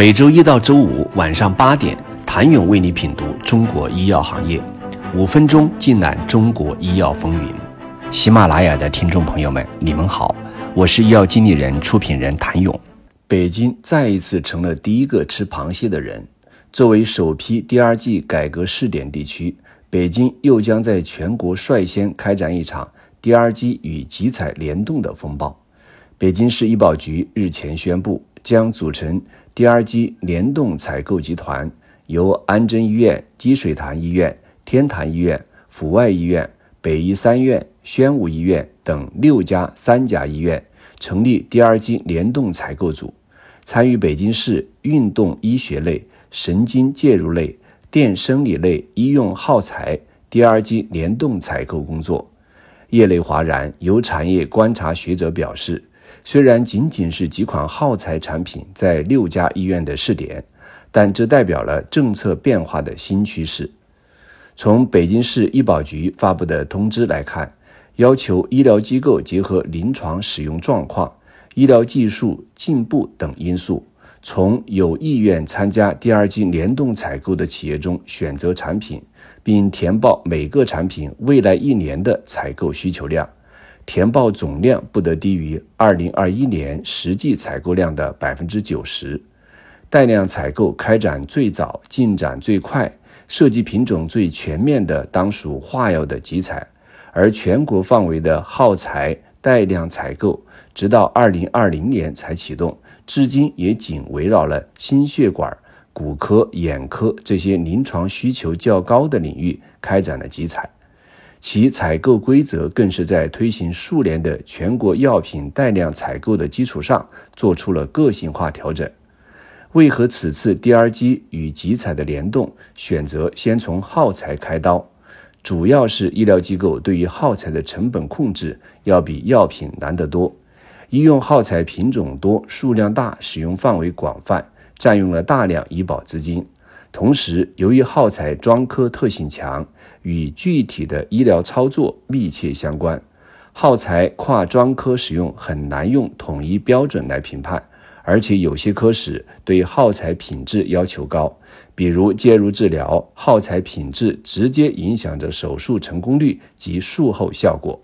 每周一到周五晚上八点，谭勇为你品读中国医药行业，五分钟尽览中国医药风云。喜马拉雅的听众朋友们，你们好，我是医药经理人、出品人谭勇。北京再一次成了第一个吃螃蟹的人。作为首批第二季改革试点地区，北京又将在全国率先开展一场第二季与集采联动的风暴。北京市医保局日前宣布，将组成。第二季联动采购集团由安贞医院、积水潭医院、天坛医院、阜外医院、北医三院、宣武医院等六家三甲医院成立第二季联动采购组，参与北京市运动医学类、神经介入类、电生理类医用耗材第二季联动采购工作。业内哗然，有产业观察学者表示。虽然仅仅是几款耗材产品在六家医院的试点，但这代表了政策变化的新趋势。从北京市医保局发布的通知来看，要求医疗机构结合临床使用状况、医疗技术进步等因素，从有意愿参加第二季联动采购的企业中选择产品，并填报每个产品未来一年的采购需求量。填报总量不得低于二零二一年实际采购量的百分之九十。带量采购开展最早、进展最快、设计品种最全面的，当属化药的集采；而全国范围的耗材带量采购，直到二零二零年才启动，至今也仅围绕了心血管、骨科、眼科这些临床需求较高的领域开展了集采。其采购规则更是在推行数年的全国药品带量采购的基础上做出了个性化调整。为何此次 DRG 与集采的联动选择先从耗材开刀？主要是医疗机构对于耗材的成本控制要比药品难得多。医用耗材品种多、数量大、使用范围广泛，占用了大量医保资金。同时，由于耗材专科特性强，与具体的医疗操作密切相关，耗材跨专科使用很难用统一标准来评判，而且有些科室对耗材品质要求高，比如介入治疗，耗材品质直接影响着手术成功率及术后效果。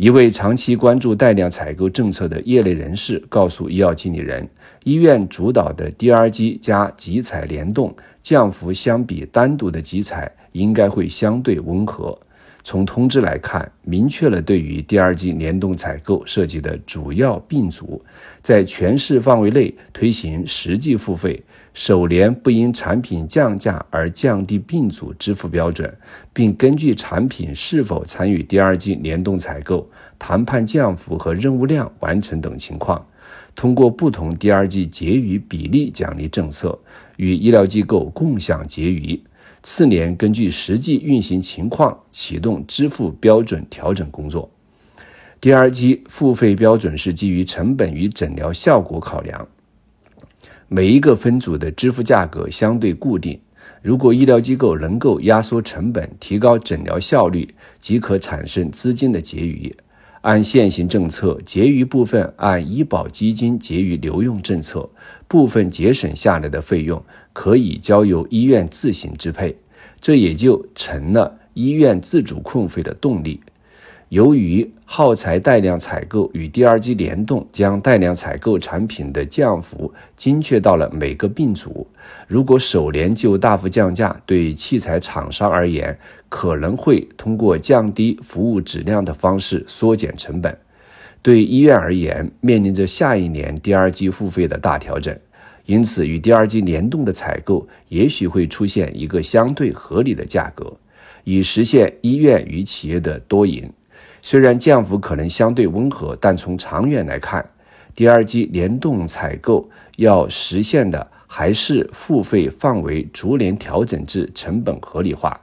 一位长期关注带量采购政策的业内人士告诉医药经理人，医院主导的 DRG 加集采联动降幅相比单独的集采应该会相对温和。从通知来看，明确了对于第二季联动采购涉及的主要病组，在全市范围内推行实际付费，首年不因产品降价而降低病组支付标准，并根据产品是否参与第二季联动采购、谈判降幅和任务量完成等情况，通过不同第二季结余比例奖励政策，与医疗机构共享结余。次年根据实际运行情况启动支付标准调整工作。第二期付费标准是基于成本与诊疗效果考量，每一个分组的支付价格相对固定。如果医疗机构能够压缩成本、提高诊疗效率，即可产生资金的结余。按现行政策，结余部分按医保基金结余留用政策，部分节省下来的费用可以交由医院自行支配，这也就成了医院自主控费的动力。由于耗材带量采购与第二季联动，将带量采购产品的降幅精确到了每个病组。如果首年就大幅降价，对器材厂商而言，可能会通过降低服务质量的方式缩减成本；对医院而言，面临着下一年第二季付费的大调整。因此，与第二季联动的采购，也许会出现一个相对合理的价格，以实现医院与企业的多赢。虽然降幅可能相对温和，但从长远来看，第二季联动采购要实现的还是付费范围逐年调整至成本合理化。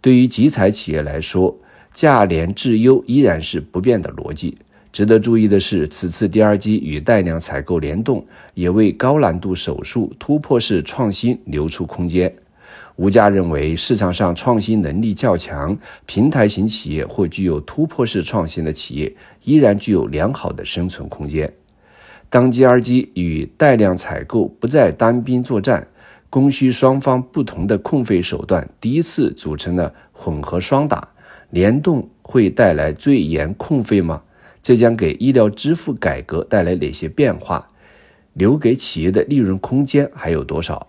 对于集采企业来说，价廉质优依然是不变的逻辑。值得注意的是，此次第二季与带量采购联动，也为高难度手术突破式创新留出空间。吴家认为，市场上创新能力较强、平台型企业或具有突破式创新的企业，依然具有良好的生存空间。当 GRG 与带量采购不再单兵作战，供需双方不同的控费手段第一次组成了混合双打，联动会带来最严控费吗？这将给医疗支付改革带来哪些变化？留给企业的利润空间还有多少？